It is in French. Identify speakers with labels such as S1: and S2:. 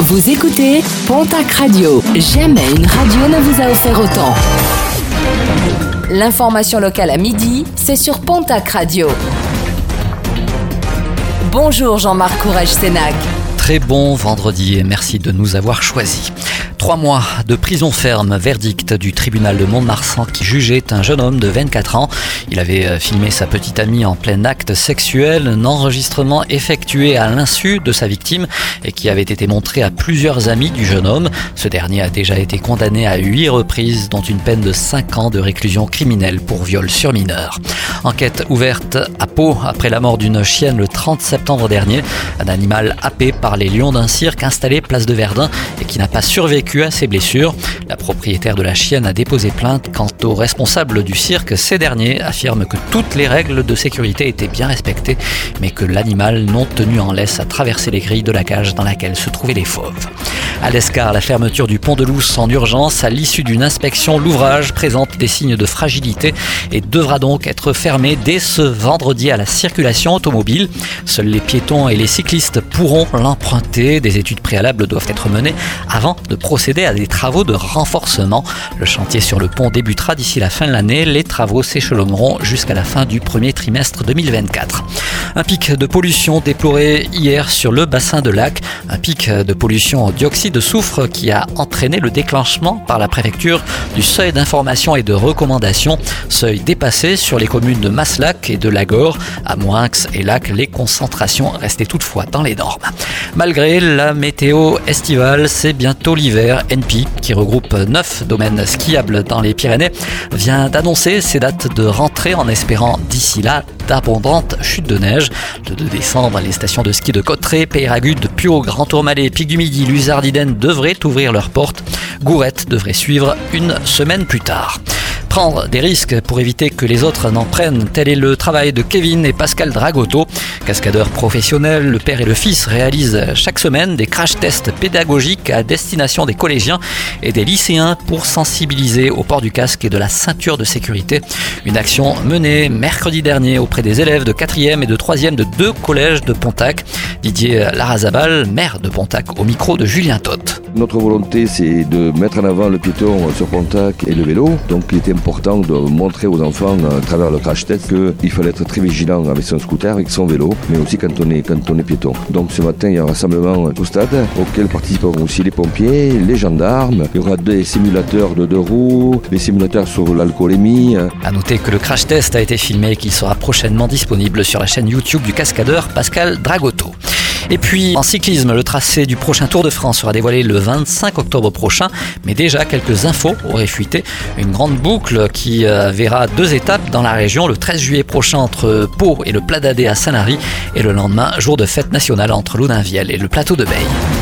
S1: Vous écoutez Pontac Radio. Jamais une radio ne vous a offert autant. L'information locale à midi, c'est sur Pontac Radio. Bonjour Jean-Marc Courage-Sénac.
S2: Très bon vendredi et merci de nous avoir choisis. Trois mois de prison ferme, verdict du tribunal de Mont-de-Marsan qui jugeait un jeune homme de 24 ans. Il avait euh, filmé sa petite amie en plein acte sexuel, un enregistrement effectué à l'insu de sa victime et qui avait été montré à plusieurs amis du jeune homme. Ce dernier a déjà été condamné à huit reprises, dont une peine de 5 ans de réclusion criminelle pour viol sur mineur. Enquête ouverte à Pau après la mort d'une chienne le 30 septembre dernier. Un animal happé par les lions d'un cirque installé place de Verdun et qui n'a pas survécu à ses blessures. La propriétaire de la chienne a déposé plainte. Quant aux responsables du cirque, ces derniers affirment que toutes les règles de sécurité étaient bien respectées, mais que l'animal non tenu en laisse a traversé les grilles de la cage dans laquelle se trouvaient les fauves. À l'Escar, la fermeture du pont de Lousse en urgence à l'issue d'une inspection, l'ouvrage présente des signes de fragilité et devra donc être fermé dès ce vendredi à la circulation automobile. Seuls les piétons et les cyclistes pourront l'emprunter. Des études préalables doivent être menées avant de procéder à des travaux de renforcement. Le chantier sur le pont débutera d'ici la fin de l'année. Les travaux s'échelonneront jusqu'à la fin du premier trimestre 2024. Un pic de pollution déploré hier sur le bassin de lac. Un pic de pollution au dioxyde de soufre qui a entraîné le déclenchement par la préfecture du seuil d'information et de recommandation. Seuil dépassé sur les communes de Maslac et de Lagor. À Moinx et Lac, les concentrations restaient toutefois dans les normes. Malgré la météo estivale, c'est bientôt l'hiver. NP, qui regroupe neuf domaines skiables dans les Pyrénées, vient d'annoncer ses dates de rentrée en espérant d'ici là d'abondantes chutes de neige. Le 2 décembre, les stations de ski de Cotteret, Peyragudes, Pio, Grand Tourmalet, Pic du Midi, Luzardiden devraient ouvrir leurs portes. Gourette devrait suivre une semaine plus tard prendre des risques pour éviter que les autres n'en prennent. Tel est le travail de Kevin et Pascal Dragotto. Cascadeurs professionnels, le père et le fils réalisent chaque semaine des crash tests pédagogiques à destination des collégiens et des lycéens pour sensibiliser au port du casque et de la ceinture de sécurité. Une action menée mercredi dernier auprès des élèves de 4e et de 3e de deux collèges de Pontac. Didier Larazabal, maire de Pontac, au micro de Julien Todt.
S3: Notre volonté, c'est de mettre en avant le piéton sur Pontac et le vélo. Donc, il était important de montrer aux enfants, à travers le crash test, qu'il fallait être très vigilant avec son scooter, avec son vélo, mais aussi quand on est, piéton. Donc, ce matin, il y a un rassemblement au stade auquel participeront aussi les pompiers, les gendarmes. Il y aura des simulateurs de deux roues, des simulateurs sur l'alcoolémie.
S2: À noter que le crash test a été filmé et qu'il sera prochainement disponible sur la chaîne YouTube du cascadeur Pascal Dragotto. Et puis en cyclisme, le tracé du prochain Tour de France sera dévoilé le 25 octobre prochain, mais déjà quelques infos auraient fuité. Une grande boucle qui euh, verra deux étapes dans la région le 13 juillet prochain entre Pau et le Plat d'Adé à Sanary et le lendemain jour de fête nationale entre l'Oudinvielle et le plateau de Beille.